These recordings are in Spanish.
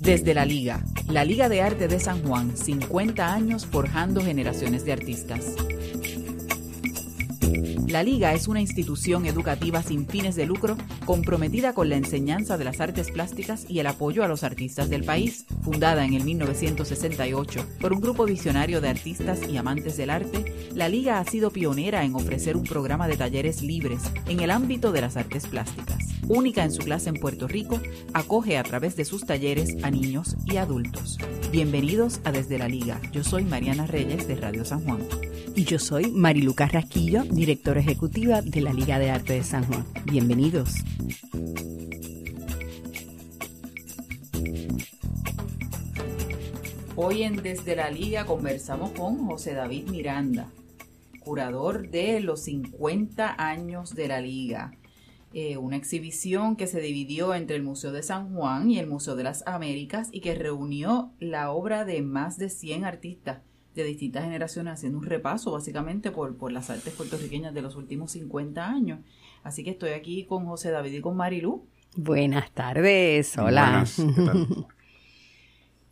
Desde la Liga, la Liga de Arte de San Juan, 50 años forjando generaciones de artistas. La Liga es una institución educativa sin fines de lucro comprometida con la enseñanza de las artes plásticas y el apoyo a los artistas del país. Fundada en el 1968 por un grupo visionario de artistas y amantes del arte, la Liga ha sido pionera en ofrecer un programa de talleres libres en el ámbito de las artes plásticas. Única en su clase en Puerto Rico, acoge a través de sus talleres a niños y adultos. Bienvenidos a Desde la Liga. Yo soy Mariana Reyes de Radio San Juan. Y yo soy Mariluca Rasquillo, directora ejecutiva de la Liga de Arte de San Juan. Bienvenidos. Hoy en Desde la Liga conversamos con José David Miranda, curador de los 50 años de la Liga. Eh, una exhibición que se dividió entre el Museo de San Juan y el Museo de las Américas y que reunió la obra de más de 100 artistas de distintas generaciones haciendo un repaso básicamente por, por las artes puertorriqueñas de los últimos 50 años. Así que estoy aquí con José David y con Marilu. Buenas tardes, hola.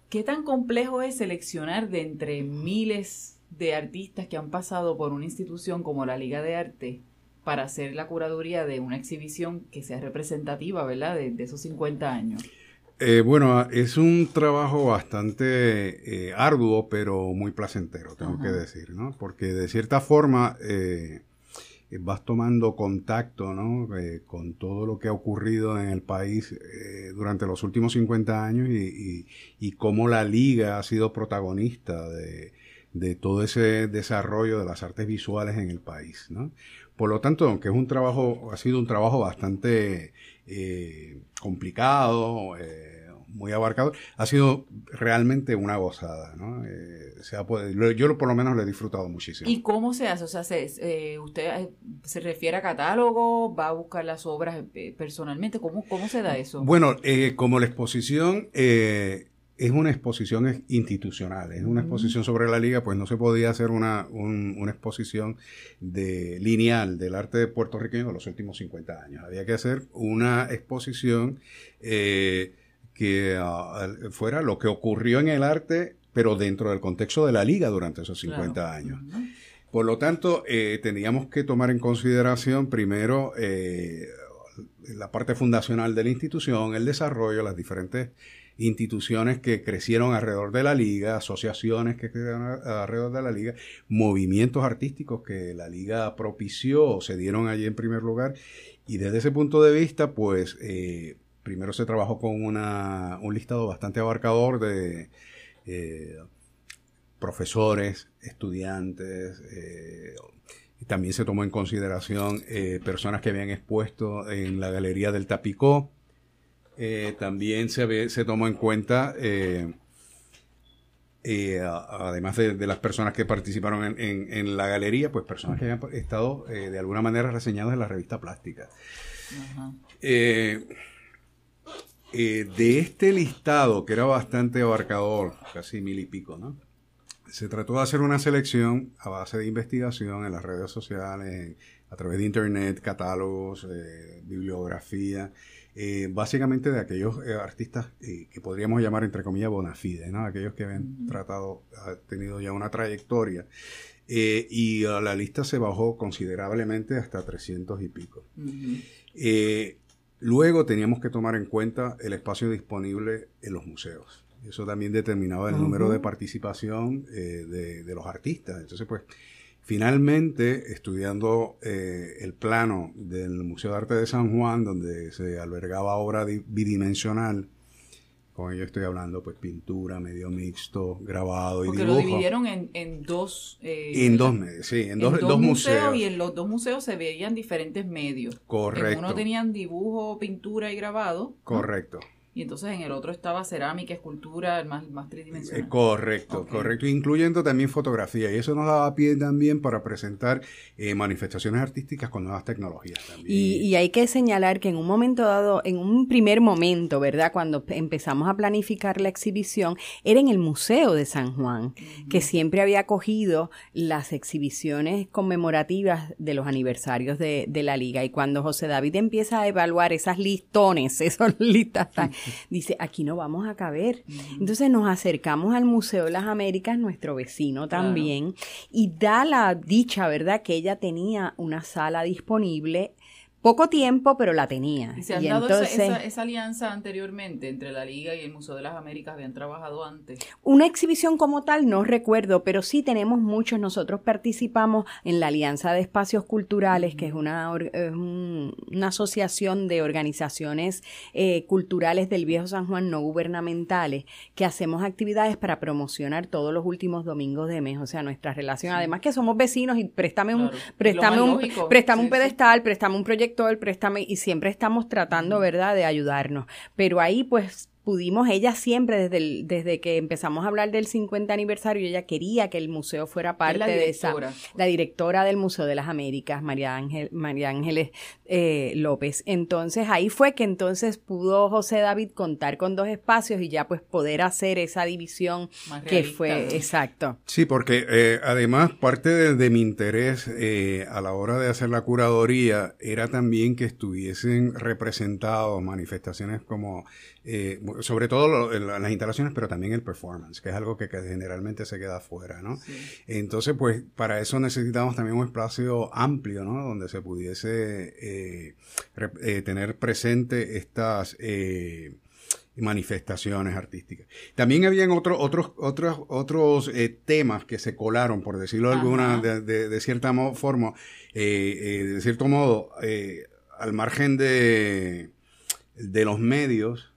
¿Qué tan complejo es seleccionar de entre miles de artistas que han pasado por una institución como la Liga de Arte para hacer la curaduría de una exhibición que sea representativa, ¿verdad?, de, esos 50 años. Eh, bueno, es un trabajo bastante eh, arduo, pero muy placentero, tengo que decir, ¿no? Porque de cierta forma eh, vas tomando contacto, ¿no? con todo lo que ha ocurrido en el país durante los últimos 50 años y, y, cómo la liga ha sido protagonista de, de todo ese desarrollo de las artes visuales en el país, ¿no? Por lo tanto, aunque es un trabajo, ha sido un trabajo bastante eh, complicado, eh, muy abarcado, ha sido realmente una gozada, ¿no? Eh, yo por lo menos lo he disfrutado muchísimo. ¿Y cómo se hace? O sea, ¿usted se refiere a catálogo? ¿Va a buscar las obras personalmente? ¿Cómo, cómo se da eso? Bueno, como la exposición es una exposición institucional, es una exposición sobre la liga, pues no se podía hacer una, una exposición de, lineal del arte puertorriqueño de los últimos 50 años. Había que hacer una exposición eh, que ah, fuera lo que ocurrió en el arte, pero dentro del contexto de la liga durante esos 50 años. Por lo tanto, eh, teníamos que tomar en consideración primero eh, la parte fundacional de la institución, el desarrollo, las diferentes instituciones que crecieron alrededor de la liga, asociaciones que crecieron alrededor de la liga, movimientos artísticos que la liga propició o se dieron allí en primer lugar. Y desde ese punto de vista, pues eh, primero se trabajó con una, un listado bastante abarcador de eh, profesores, estudiantes, eh, también se tomó en consideración personas que habían expuesto en la Galería del Tapicó, eh, también se, se tomó en cuenta, eh, eh, además de, las personas que participaron en, la galería, pues personas que habían estado de alguna manera reseñadas en la revista Plástica. de este listado, que era bastante abarcador, casi mil y pico, ¿no? Se trató de hacer una selección a base de investigación en las redes sociales, a través de internet, catálogos, bibliografía, eh, básicamente de aquellos eh, artistas eh, que podríamos llamar entre comillas bona fide, ¿no? aquellos que habían tratado, han tenido ya una trayectoria. y la lista se bajó considerablemente hasta 300 y pico. luego teníamos que tomar en cuenta el espacio disponible en los museos. Eso también determinaba el número de participación de, de los artistas. Entonces, pues, Finalmente, estudiando eh, el plano del Museo de Arte de San Juan, donde se albergaba obra bidimensional, con ello estoy hablando, pues pintura, medio mixto, grabado y dibujo. Porque lo dividieron en, dos... Eh, en dos medios, sí, en, dos, museos, museos. Y en los dos museos se veían diferentes medios. Correcto. En uno tenían dibujo, pintura y grabado. Correcto. Y entonces en el otro estaba cerámica, escultura, más, más tridimensional. Eh, correcto, correcto, incluyendo también fotografía. Y eso nos daba pie también para presentar eh, manifestaciones artísticas con nuevas tecnologías también. Y, hay que señalar que en un momento dado, en un primer momento, ¿verdad? Cuando empezamos a planificar la exhibición, era en el Museo de San Juan, que siempre había acogido las exhibiciones conmemorativas de los aniversarios de, de la liga. Y cuando José David empieza a evaluar esas listones, esas listas dice, aquí no vamos a caber. Entonces nos acercamos al Museo de las Américas, nuestro vecino también, y da la dicha, ¿verdad?, que ella tenía una sala disponible poco tiempo, pero la tenía. ¿Y se han dado esa, alianza anteriormente entre la Liga y el Museo de las Américas? ¿Habían trabajado antes? Una exhibición como tal no recuerdo, pero sí tenemos muchos. Nosotros participamos en la Alianza de Espacios Culturales, que es una, una asociación de organizaciones eh, culturales del Viejo San Juan no gubernamentales, que hacemos actividades para promocionar todos los últimos domingos de mes. O sea, nuestra relación. Además que somos vecinos y préstame un, préstame un, préstame un pedestal, préstame un proyecto todo el préstamo y siempre estamos tratando, ¿verdad?, de ayudarnos. Pero ahí pues pudimos, ella siempre, desde, desde que empezamos a hablar del 50 aniversario, ella quería que el museo fuera parte de esa. La directora del Museo de las Américas, María, Ángel, María Ángeles eh, López. Entonces ahí fue que entonces pudo José David contar con dos espacios y ya pues poder hacer esa división que fue exacto. Sí, porque eh, además parte de, mi interés eh, a la hora de hacer la curaduría era también que estuviesen representados manifestaciones como eh, sobre todo las instalaciones, pero también el performance, que es algo que, generalmente se queda afuera, ¿no? Entonces, pues, para eso necesitamos también un espacio amplio, ¿no? Donde se pudiese eh, eh, tener presente estas manifestaciones artísticas. También habían otros otros otros otros temas que se colaron, por decirlo de alguna de, de, cierta forma, de cierto modo, al margen de de los medios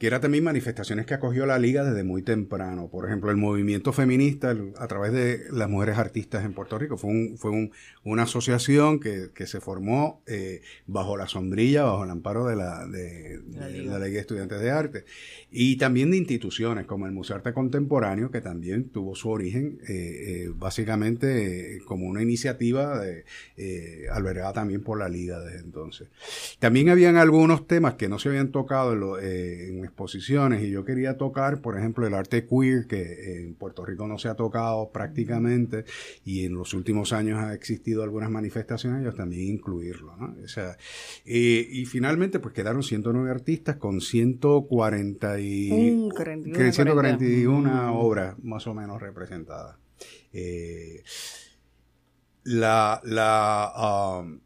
que era también manifestaciones que acogió la liga desde muy temprano. Por ejemplo, el movimiento feminista a través de las mujeres artistas en Puerto Rico fue, un, fue un, una asociación que, que se formó eh, bajo la sombrilla, bajo el amparo de la, de, la, Liga de Estudiantes de Arte. Y también de instituciones como el Museo de Arte Contemporáneo, que también tuvo su origen eh, eh, básicamente como una iniciativa de, albergada también por la liga desde entonces. También habían algunos temas que no se habían tocado en, lo, en exposiciones y yo quería tocar, por ejemplo, el arte queer, que en Puerto Rico no se ha tocado prácticamente y en los últimos años ha existido algunas manifestaciones, yo también incluirlo, ¿no? O sea, eh, y finalmente pues quedaron 109 artistas con 140 y, 141 obras más o menos representadas. Eh, la, la, um,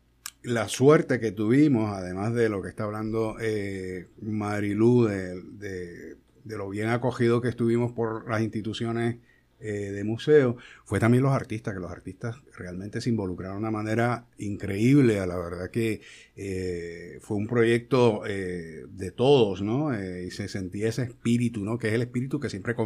la suerte que tuvimos, además de lo que está hablando eh, Marilu, de, de, lo bien acogido que estuvimos por las instituciones eh, de museo, fue también los artistas, que los artistas realmente se involucraron de una manera increíble, a la verdad que eh, fue un proyecto eh, de todos, ¿no? y se sentía ese espíritu, ¿no? Que es el espíritu que siempre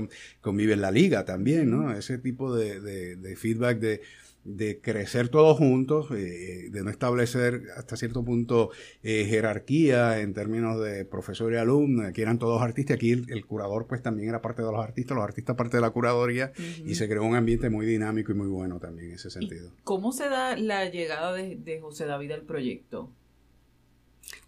convive en la liga también, ¿no? Ese tipo de, de feedback de de crecer todos juntos, eh, de no establecer hasta cierto punto eh, jerarquía en términos de profesor y alumno, aquí eran todos artistas, aquí el, curador pues también era parte de los artistas, los artistas parte de la curaduría y se creó un ambiente muy dinámico y muy bueno también en ese sentido. ¿Cómo se da la llegada de, de José David al proyecto?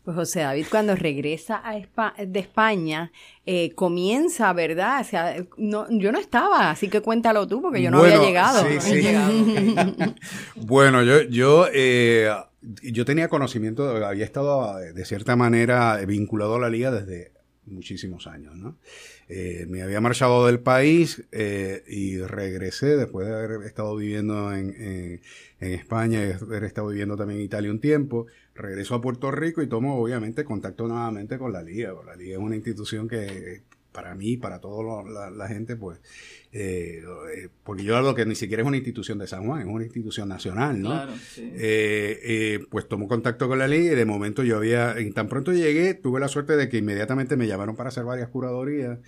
Pues José David cuando regresa a de España eh, comienza, ¿verdad? O sea, no, yo no estaba, así que cuéntalo tú porque yo no había llegado. bueno, yo, yo, eh, yo tenía conocimiento, había estado de cierta manera vinculado a la liga desde muchísimos años, ¿no? Eh, me había marchado del país y regresé después de haber estado viviendo en, en, en España y haber estado viviendo también en Italia un tiempo regreso a Puerto Rico y tomo obviamente contacto nuevamente con la Liga. La Liga es una institución que para mí, para toda la, gente, pues, eh, eh, porque yo hablo que ni siquiera es una institución de San Juan, es una institución nacional, ¿no? Claro, sí. eh, pues tomo contacto con la liga y de momento yo había, tan pronto llegué, tuve la suerte de que inmediatamente me llamaron para hacer varias curadorías,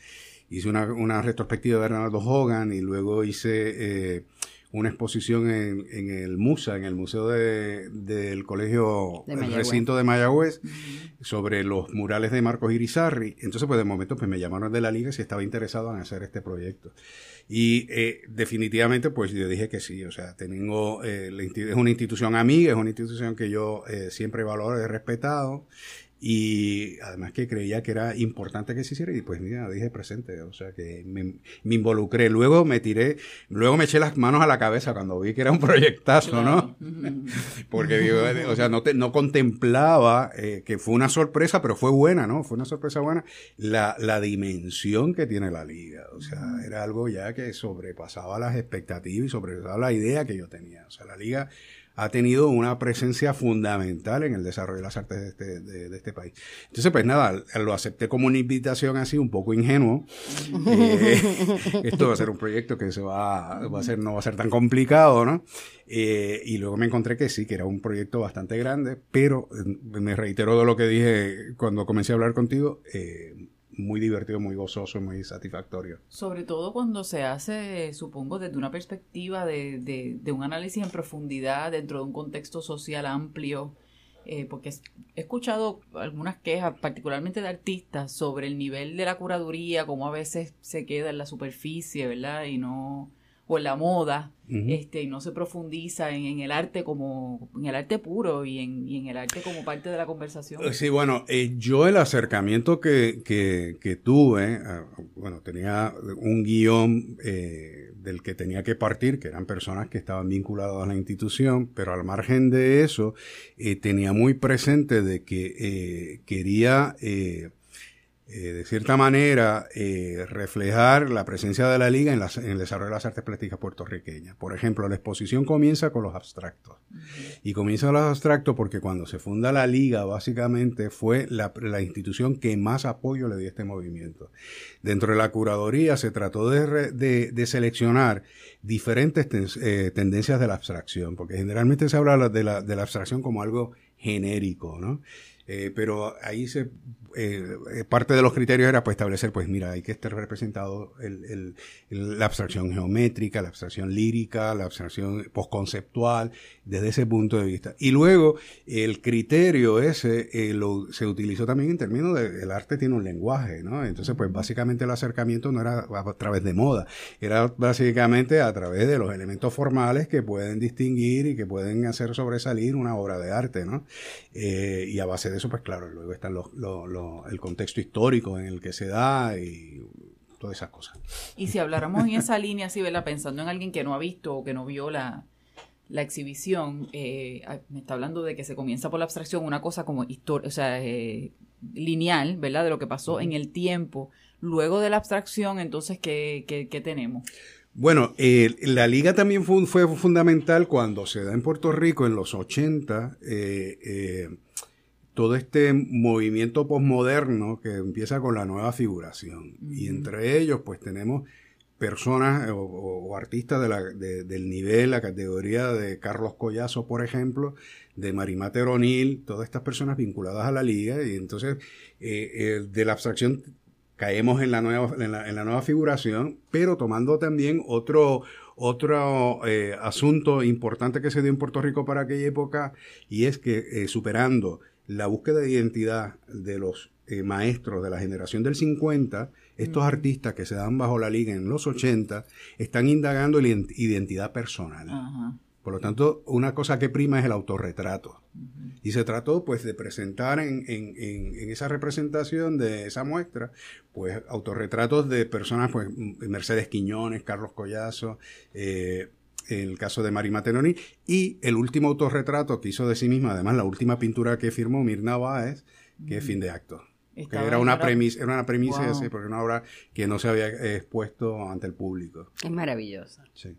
hice una, una retrospectiva de Bernardo Hogan y luego hice una exposición en, en, el MUSA, en el Museo de, del Colegio, el recinto de Mayagüez, sobre los murales de Marcos Irizarri. Entonces, pues de momento pues me llamaron de la liga si estaba interesado en hacer este proyecto. Y eh, definitivamente, pues yo dije que sí. O sea, tengo, eh, es una institución amiga, es una institución que yo eh, siempre valoro y he respetado y además que creía que era importante que se hiciera y pues mira, dije presente, o sea que me, involucré, luego me tiré, luego me eché las manos a la cabeza cuando vi que era un proyectazo, ¿no? Porque o sea, no, te, no contemplaba eh, que fue una sorpresa, pero fue buena, ¿no? Fue una sorpresa buena. La, la dimensión que tiene la liga, o sea, era algo ya que sobrepasaba las expectativas y sobrepasaba la idea que yo tenía, o sea, la liga ha tenido una presencia fundamental en el desarrollo de las artes de este, de, este país. Entonces, pues nada, lo acepté como una invitación así, un poco ingenuo. Eh, esto va a ser un proyecto que se va, va a ser, no va a ser tan complicado, ¿no? Eh, y luego me encontré que sí, que era un proyecto bastante grande, pero eh, me reitero de lo que dije cuando comencé a hablar contigo, muy divertido, muy gozoso, muy satisfactorio. Sobre todo cuando se hace, supongo, desde una perspectiva de, de, un análisis en profundidad dentro de un contexto social amplio, eh, porque he escuchado algunas quejas, particularmente de artistas, sobre el nivel de la curaduría, como a veces se queda en la superficie, ¿verdad? Y no en la moda, este, y no se profundiza en, el arte como, en el arte puro y en, y en, el arte como parte de la conversación. Sí, bueno, eh, yo el acercamiento que, que, tuve, ah, bueno, tenía un guion eh, del que tenía que partir, que eran personas que estaban vinculadas a la institución, pero al margen de eso, eh, tenía muy presente de que quería eh, de cierta manera, eh, reflejar la presencia de la liga en, el desarrollo de las artes plásticas puertorriqueñas. Por ejemplo, la exposición comienza con los abstractos. Y comienza con los abstractos porque cuando se funda la liga, básicamente fue la, institución que más apoyo le dio a este movimiento. Dentro de la curaduría se trató de, seleccionar diferentes eh, tendencias de la abstracción, porque generalmente se habla de la, de la abstracción como algo genérico, ¿no? pero ahí se eh, eh, parte de los criterios era pues establecer, pues mira, hay que estar representado el, la abstracción geométrica, la abstracción lírica, la abstracción postconceptual, desde ese punto de vista. Y luego el criterio ese eh, lo, se utilizó también en términos de el arte tiene un lenguaje, ¿no? Entonces, pues básicamente el acercamiento no era a través de moda, era básicamente a través de los elementos formales que pueden distinguir y que pueden hacer sobresalir una obra de arte, ¿no? Y a base de eso, pues claro, luego están los, los el contexto histórico en el que se da y todas esas cosas. Y si habláramos en esa línea, así, ¿verdad? Pensando en alguien que no ha visto o que no vio la, exhibición, eh, me está hablando de que se comienza por la abstracción, una cosa como o sea, eh, lineal, ¿verdad? De lo que pasó en el tiempo. Luego de la abstracción, entonces, ¿qué, qué, tenemos? Bueno, eh, la liga también fue, fue, fundamental cuando se da en Puerto Rico en los 80. Eh, todo este movimiento posmoderno que empieza con la nueva figuración. Y entre ellos, pues tenemos personas o, artistas del nivel, la categoría de Carlos Collazo, por ejemplo, de Marimate Teronil, todas estas personas vinculadas a la liga. Y entonces, eh, de la abstracción caemos en la nueva, en la, nueva figuración, pero tomando también otro, otro eh, asunto importante que se dio en Puerto Rico para aquella época, y es que eh, superando la búsqueda de identidad de los eh, maestros de la generación del 50, estos artistas que se dan bajo la liga en los 80, están indagando la identidad personal. Por lo tanto, una cosa que prima es el autorretrato. Y se trató pues de presentar en, en, en, esa representación de esa muestra, pues autorretratos de personas, pues Mercedes Quiñones, Carlos Collazo, eh, el caso de Mari Matenoni, y el último autorretrato que hizo de sí misma, además la última pintura que firmó Mirna Báez, que es Fin de Acto. Que era una, premisa, era una premisa, porque una obra que no se había expuesto ante el público. Es maravillosa. Sí.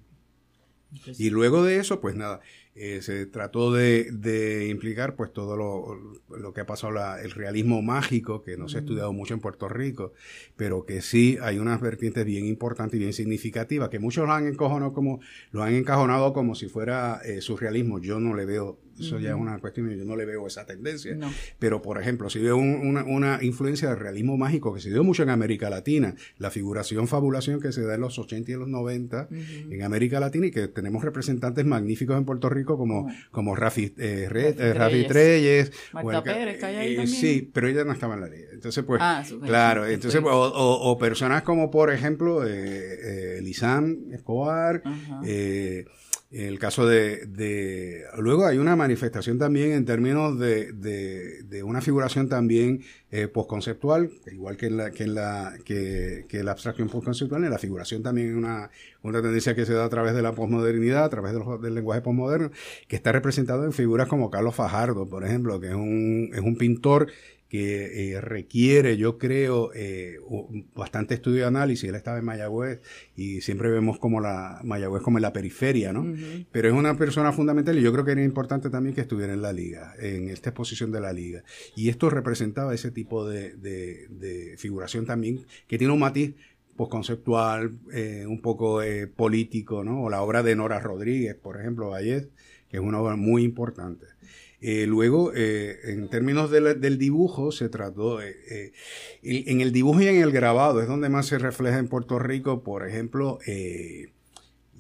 Y luego de eso, pues nada, eh, se trató de, implicar pues todo lo, que ha pasado, la, el realismo mágico, que no se ha estudiado mucho en Puerto Rico, pero que sí hay unas vertientes bien importantes y bien significativas, que muchos lo han encajonado como, lo han encajonado como si fuera eh, surrealismo. Yo no le veo eso ya es una cuestión, yo no le veo esa tendencia. Pero, por ejemplo, si veo una, influencia del realismo mágico que se dio mucho en América Latina, la figuración, fabulación que se da en los 80 y en los 90 en América Latina y que tenemos representantes magníficos en Puerto Rico como, como Rafi, eh, Rafi, Treyes. Marta Pérez, que hay ahí también. Sí, pero ella no estaba en la liga. Entonces, pues, ah, claro, entonces, pues, o, o, personas como, por ejemplo, eh, Lisam Escobar, eh, el caso de, de, Luego hay una manifestación también en términos de, de, de una figuración también eh, postconceptual, igual que en la, que en la, que, que la abstracción postconceptual, en la figuración también es una, una tendencia que se da a través de la posmodernidad, a través del lenguaje postmoderno, que está representado en figuras como Carlos Fajardo, por ejemplo, que es un, es un pintor que eh, requiere, yo creo, eh, bastante estudio y análisis. Él estaba en Mayagüez y siempre vemos como la Mayagüez como en la periferia, ¿no? Pero es una persona fundamental y yo creo que era importante también que estuviera en la liga, en esta exposición de la liga. Y esto representaba ese tipo de, de, figuración también, que tiene un matiz postconceptual, eh, un poco eh, político, ¿no? O la obra de Nora Rodríguez, por ejemplo, ayer, que es una obra muy importante. Eh, luego, eh, en términos del dibujo, se trató, eh, en el dibujo y en el grabado es donde más se refleja en Puerto Rico, por ejemplo,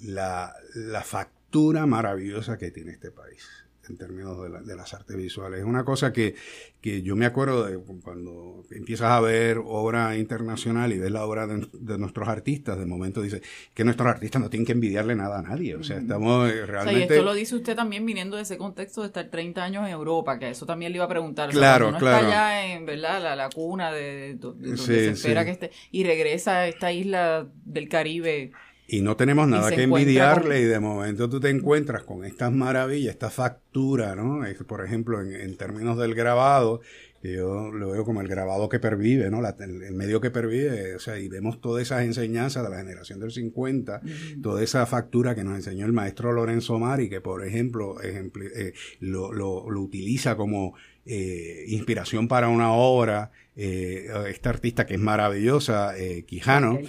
la factura maravillosa que tiene este país en términos de, las artes visuales. Es una cosa que, que, yo me acuerdo de cuando empiezas a ver obra internacional y ves la obra de, nuestros artistas, de momento dices que nuestros artistas no tienen que envidiarle nada a nadie. O sea, estamos realmente... O sea, y esto lo dice usted también viniendo de ese contexto de estar 30 años en Europa, que eso también le iba a preguntar. Claro, claro. está allá en, ¿verdad? La, cuna de, donde se espera que esté, y regresa a esta isla del Caribe y no tenemos nada que envidiarle y de momento tú te encuentras con estas maravillas, esta factura, ¿no? por ejemplo, en, términos del grabado, que yo lo veo como el grabado que pervive, ¿no? el, medio que pervive, o sea, y vemos todas esas enseñanzas de la generación del 50, toda esa factura que nos enseñó el maestro Lorenzo Mari, que por ejemplo, eh, lo, lo, lo utiliza como eh, inspiración para una obra, eh, esta artista que es maravillosa, eh, Quijano,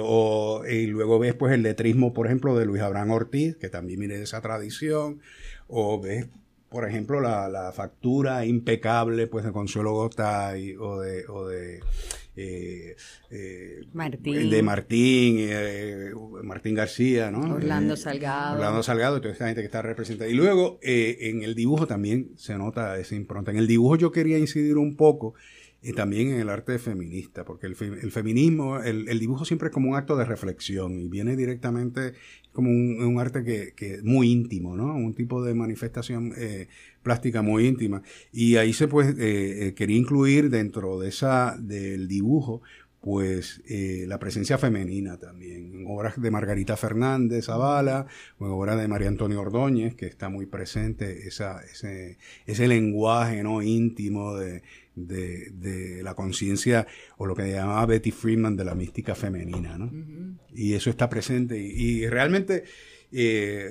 o, y luego ves pues el letrismo, por ejemplo, de Luis Abraham Ortiz, que también viene de esa tradición, o ves por ejemplo, la, la, factura impecable pues de Consuelo Gotay o de, o de eh, eh, El de Martín, eh, Martín García, ¿no? Orlando Salgado. Orlando Salgado, toda esta gente que está representada. Y luego en el dibujo también se nota esa impronta. En el dibujo yo quería incidir un poco y también en el arte feminista, porque el, el feminismo, el, el, dibujo siempre es como un acto de reflexión y viene directamente como un, un arte que, que muy íntimo, ¿no? Un tipo de manifestación eh, plástica muy íntima. Y ahí se pues eh, quería incluir dentro de esa, del dibujo, pues eh, la presencia femenina también, obras de Margarita Fernández Zavala, o en obras de María Antonio Ordóñez, que está muy presente esa, ese, ese lenguaje no íntimo de, de, de la conciencia, o lo que llamaba Betty Freeman de la mística femenina, ¿no? Y eso está presente, y, y realmente eh,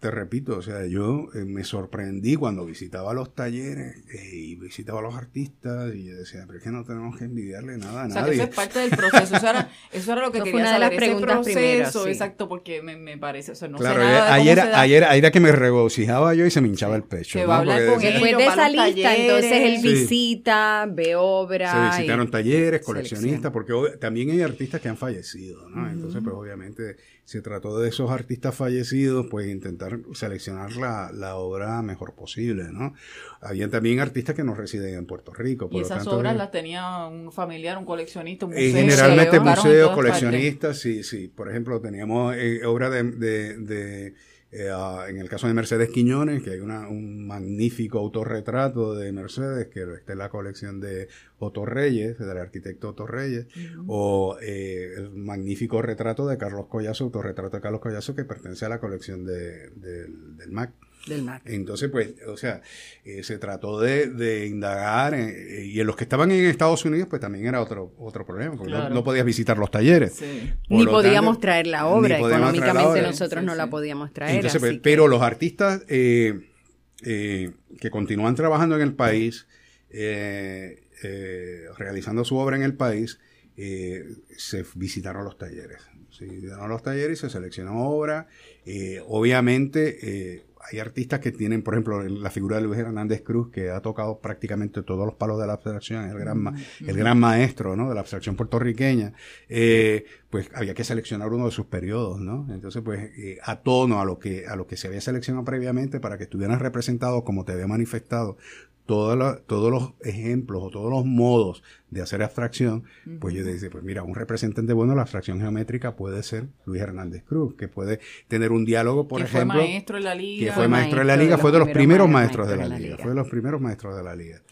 te repito, o sea, yo eh, me sorprendí cuando visitaba los talleres eh, y visitaba a los artistas y yo decía, pero es que no tenemos que envidiarle nada a o sea, Que eso es parte del proceso. Eso era, eso era lo que quería saber. Las ese proceso, exacto, porque me, me parece, o sea, no claro, sé nada ayer, de ayer, ayer, era que me regocijaba yo y se me hinchaba el pecho. Se va a hablar con Después de esa lista, entonces él visita, ve obras. Se visitaron talleres, coleccionistas, porque también hay artistas que han fallecido, ¿no? Entonces, pues obviamente se trató de esos artistas fallecidos, pues intentar seleccionar la, la obra mejor posible, ¿no? Habían también artistas que no residen en Puerto Rico. Por ¿Y esas obras las tenía un familiar, un coleccionista, un museo? generalmente museos, coleccionistas, sí, sí. Por ejemplo, teníamos eh, obras de, de eh, en el caso de Mercedes Quiñones, que hay una, un magnífico autorretrato de Mercedes, que está en la colección de Otto Reyes, del arquitecto Otto Reyes, o eh, el magnífico retrato de Carlos Collazo, autorretrato de Carlos Collazo, que pertenece a la colección de, del MAC. Entonces, pues, o sea, eh, se trató de, indagar, eh, y en los que estaban en Estados Unidos, pues también era otro, otro problema, porque no, podías visitar los talleres. Ni podíamos traer la obra, económicamente nosotros no la podíamos traer. Pues, pero los artistas eh, que continúan trabajando en el país, realizando su obra en el país, se visitaron los talleres. Se visitaron los talleres y se seleccionó obra. obviamente, hay artistas que tienen, por ejemplo, la figura de Luis Hernández Cruz, que ha tocado prácticamente todos los palos de la abstracción, el gran, el gran maestro, ¿no? De la abstracción puertorriqueña. Eh, pues había que seleccionar uno de sus periodos, ¿no? Entonces, pues, eh, a tono a lo que, a lo que se había seleccionado previamente para que estuvieran representados como te había manifestado todos los ejemplos o todos los modos de hacer abstracción, pues yo decía, pues mira, un representante bueno de la abstracción geométrica puede ser Luis Hernández Cruz, que puede tener un diálogo, por ejemplo. Que fue maestro en la liga. Que fue maestro, en la liga, fue de los primeros maestros, de la, liga, Fue de los primeros maestros de la liga.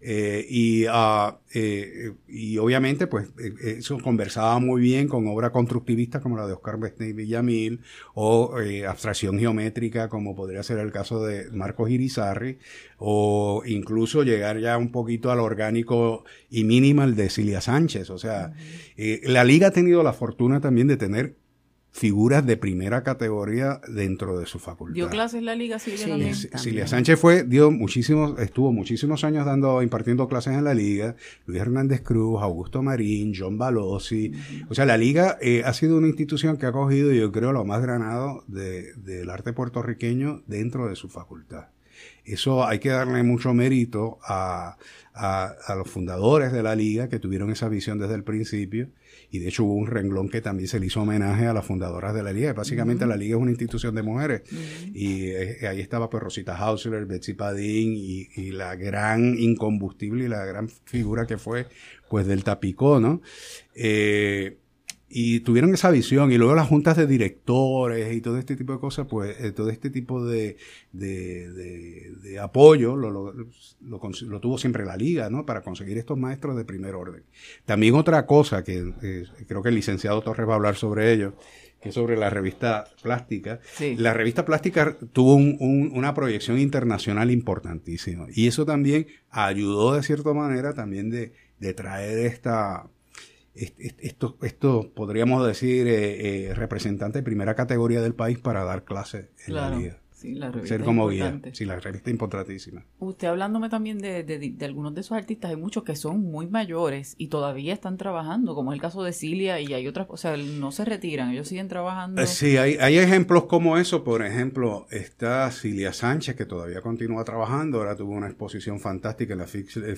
Eh, y, uh, eh, y obviamente, pues, eh, eso conversaba muy bien con obra constructivista como la de Oscar Besney Villamil, o eh, abstracción geométrica como podría ser el caso de Marcos Irizarry, o incluso llegar ya un poquito al orgánico y minimal de Cilia Sánchez. O sea, eh, la liga ha tenido la fortuna también de tener figuras de primera categoría dentro de su facultad. ¿Dio clases en la liga Cilia Cilia Sánchez fue, dio muchísimos, estuvo muchísimos años dando, impartiendo clases en la liga. Luis Hernández Cruz, Augusto Marín, John Balossi. O sea, la liga eh, ha sido una institución que ha cogido, yo creo, lo más granado de, del arte puertorriqueño dentro de su facultad. Eso hay que darle mucho mérito a, a, los fundadores de la liga que tuvieron esa visión desde el principio. Y de hecho hubo un renglón que también se le hizo homenaje a las fundadoras de la liga. Básicamente la liga es una institución de mujeres. Y eh, ahí estaba pues Rosita Hausler, Betsy Padín y, y, la gran incombustible y la gran figura que fue pues del Tapicó, ¿no? Eh, y tuvieron esa visión y luego las juntas de directores y todo este tipo de cosas, pues eh, todo este tipo de, de, de, apoyo lo, lo, lo, tuvo siempre la liga, ¿no? Para conseguir estos maestros de primer orden. También otra cosa que eh, creo que el licenciado Torres va a hablar sobre ello, que es sobre la revista plástica. La revista plástica tuvo un, una proyección internacional importantísima y eso también ayudó de cierta manera también de, de traer esta esto, esto podríamos decir, eh, eh, representante de primera categoría del país para dar clases en la vida. Sí, la revista Ser como guía. Sí, la revista importantísima. Usted hablándome también de, de, algunos de esos artistas, hay muchos que son muy mayores y todavía están trabajando, como es el caso de Cilia y hay otras, o sea, no se retiran, ellos siguen trabajando. Eh, sí, hay, hay ejemplos como eso, por ejemplo, está Cilia Sánchez, que todavía continúa trabajando, ahora tuvo una exposición fantástica en la,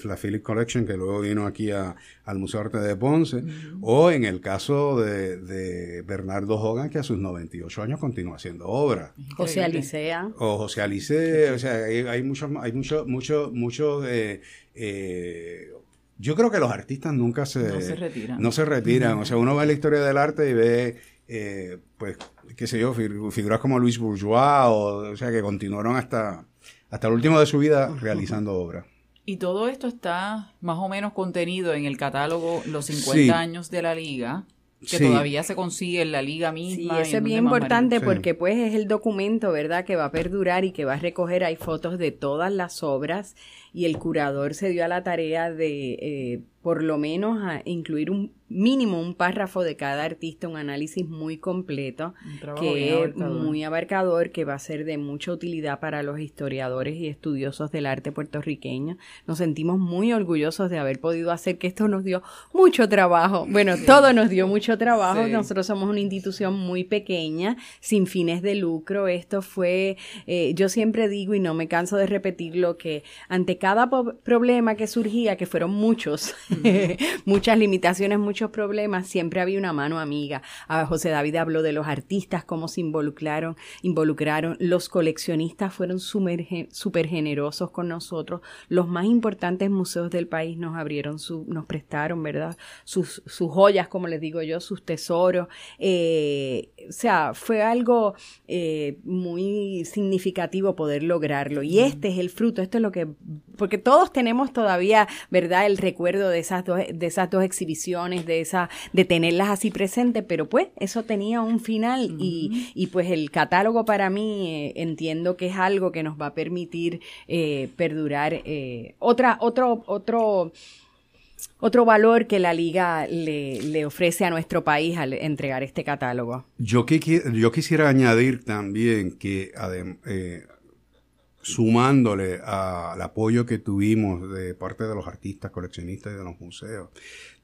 la Philip Collection, que luego vino aquí a, al Museo de Arte de Ponce, o en el caso de, de, Bernardo Hogan, que a sus 98 años continúa haciendo obra. José Alicea o José Alice, o sea, hay, muchos, hay mucho, mucho, mucho, eh, eh, yo creo que los artistas nunca se, no se retiran. No se retiran. O sea, uno ve la historia del arte y ve, eh, pues, qué sé yo, figuras como Luis Bourgeois, o, sea, que continuaron hasta, hasta el último de su vida realizando obras. Y todo esto está más o menos contenido en el catálogo Los 50 años de la Liga, que todavía se consigue en la liga misma. Sí, eso es bien importante porque pues es el documento, ¿verdad?, que va a perdurar y que va a recoger, hay fotos de todas las obras y el curador se dio a la tarea de eh, por lo menos incluir un mínimo un párrafo de cada artista, un análisis muy completo, que es muy abarcador, que va a ser de mucha utilidad para los historiadores y estudiosos del arte puertorriqueño. Nos sentimos muy orgullosos de haber podido hacer que esto nos dio mucho trabajo. Bueno, todo nos dio mucho trabajo. Nosotros somos una institución muy pequeña, sin fines de lucro. Esto fue, eh, yo siempre digo y no me canso de repetirlo, que ante cada problema que surgía, que fueron muchos, muchas limitaciones, muchos problemas, siempre había una mano amiga. A José David habló de los artistas, cómo se involucraron, involucraron. Los coleccionistas fueron súper generosos con nosotros. Los más importantes museos del país nos abrieron su, nos prestaron, ¿verdad? Sus, sus joyas, como les digo yo, sus tesoros. Eh, o sea, fue algo eh, muy significativo poder lograrlo. Y este es el fruto, esto es lo que, porque todos tenemos todavía, ¿verdad? El recuerdo de esas dos, de esas dos exhibiciones, de esa, de tenerlas así presentes, pero pues eso tenía un final y, y, pues el catálogo para mí eh, entiendo que es algo que nos va a permitir eh, perdurar. Eh, otra, otro, otro, otro valor que la liga le, le, ofrece a nuestro país al entregar este catálogo. Yo, que, yo quisiera añadir también que sumándole al apoyo que tuvimos de parte de los artistas, coleccionistas y de los museos.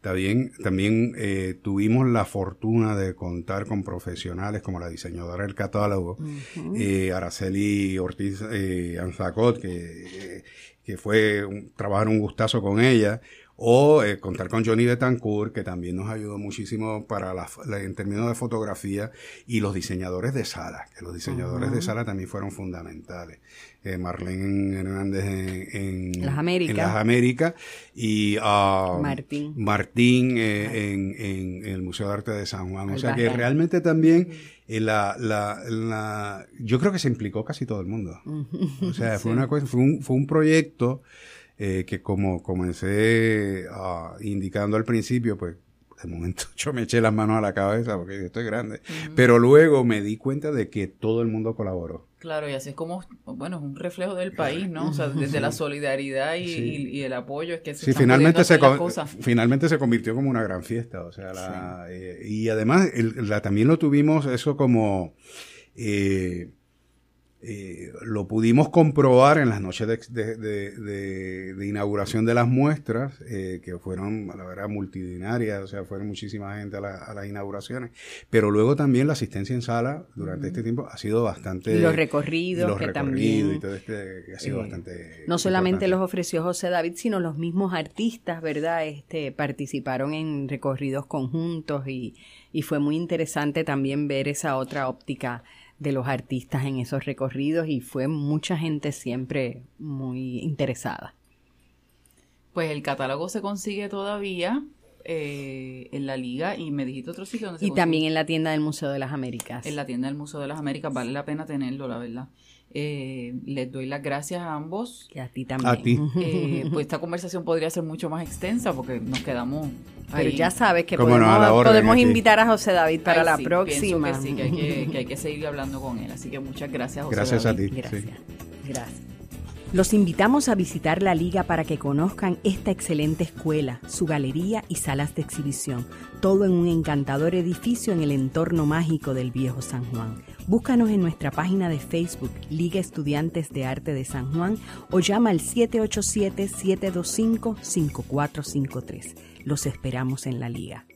También, también eh, tuvimos la fortuna de contar con profesionales como la diseñadora del catálogo, eh, Araceli Ortiz eh, Anzacot, que, que fue un, trabajar un gustazo con ella, o eh, contar con Johnny Betancourt, que también nos ayudó muchísimo para la, en términos de fotografía, y los diseñadores de sala, que los diseñadores de sala también fueron fundamentales. Eh, Marlene Hernández en, las Américas, las Américas y uh, Martín, Martín eh, en, en, el Museo de Arte de San Juan. o sea que realmente también eh, la, la, la, yo creo que se implicó casi todo el mundo. O sea, fue, una, fue, un, fue un proyecto eh, que como comencé uh, indicando al principio, pues de momento yo me eché las manos a la cabeza porque estoy grande, pero luego me di cuenta de que todo el mundo colaboró. Claro, y así es como, bueno, es un reflejo del país, ¿no? O sea, desde la solidaridad y, y, el apoyo es que se sí, finalmente se finalmente se convirtió como una gran fiesta, o sea, la, eh, y además el, la, también lo tuvimos eso como eh, eh, lo pudimos comprobar en las noches de, de, de, inauguración de las muestras, eh, que fueron, la verdad, multitudinarias, o sea, fueron muchísima gente a, las inauguraciones, pero luego también la asistencia en sala durante este tiempo ha sido bastante... Y los recorridos, que también... Y todo este, ha sido eh, bastante... No solamente los ofreció José David, sino los mismos artistas, ¿verdad? Este, participaron en recorridos conjuntos y, y fue muy interesante también ver esa otra óptica de los artistas en esos recorridos y fue mucha gente siempre muy interesada. Pues el catálogo se consigue todavía eh, en la liga y me dijiste otro sitio donde se Y también en la tienda del Museo de las Américas. En la tienda del Museo de las Américas vale la pena tenerlo, la verdad. Eh, les doy las gracias a ambos. Y a ti también. A ti. Eh, pues esta conversación podría ser mucho más extensa porque nos quedamos. Pero ya sabes que podemos, invitar a José David para la próxima. Que sí, que hay que, que hay que seguir hablando con él. Así que muchas gracias, José Gracias a ti. Gracias. Gracias. Los invitamos a visitar la liga para que conozcan esta excelente escuela, su galería y salas de exhibición, todo en un encantador edificio en el entorno mágico del viejo San Juan. Búscanos en nuestra página de Facebook, Liga Estudiantes de Arte de San Juan, o llama al 787-725-5453. Los esperamos en la liga.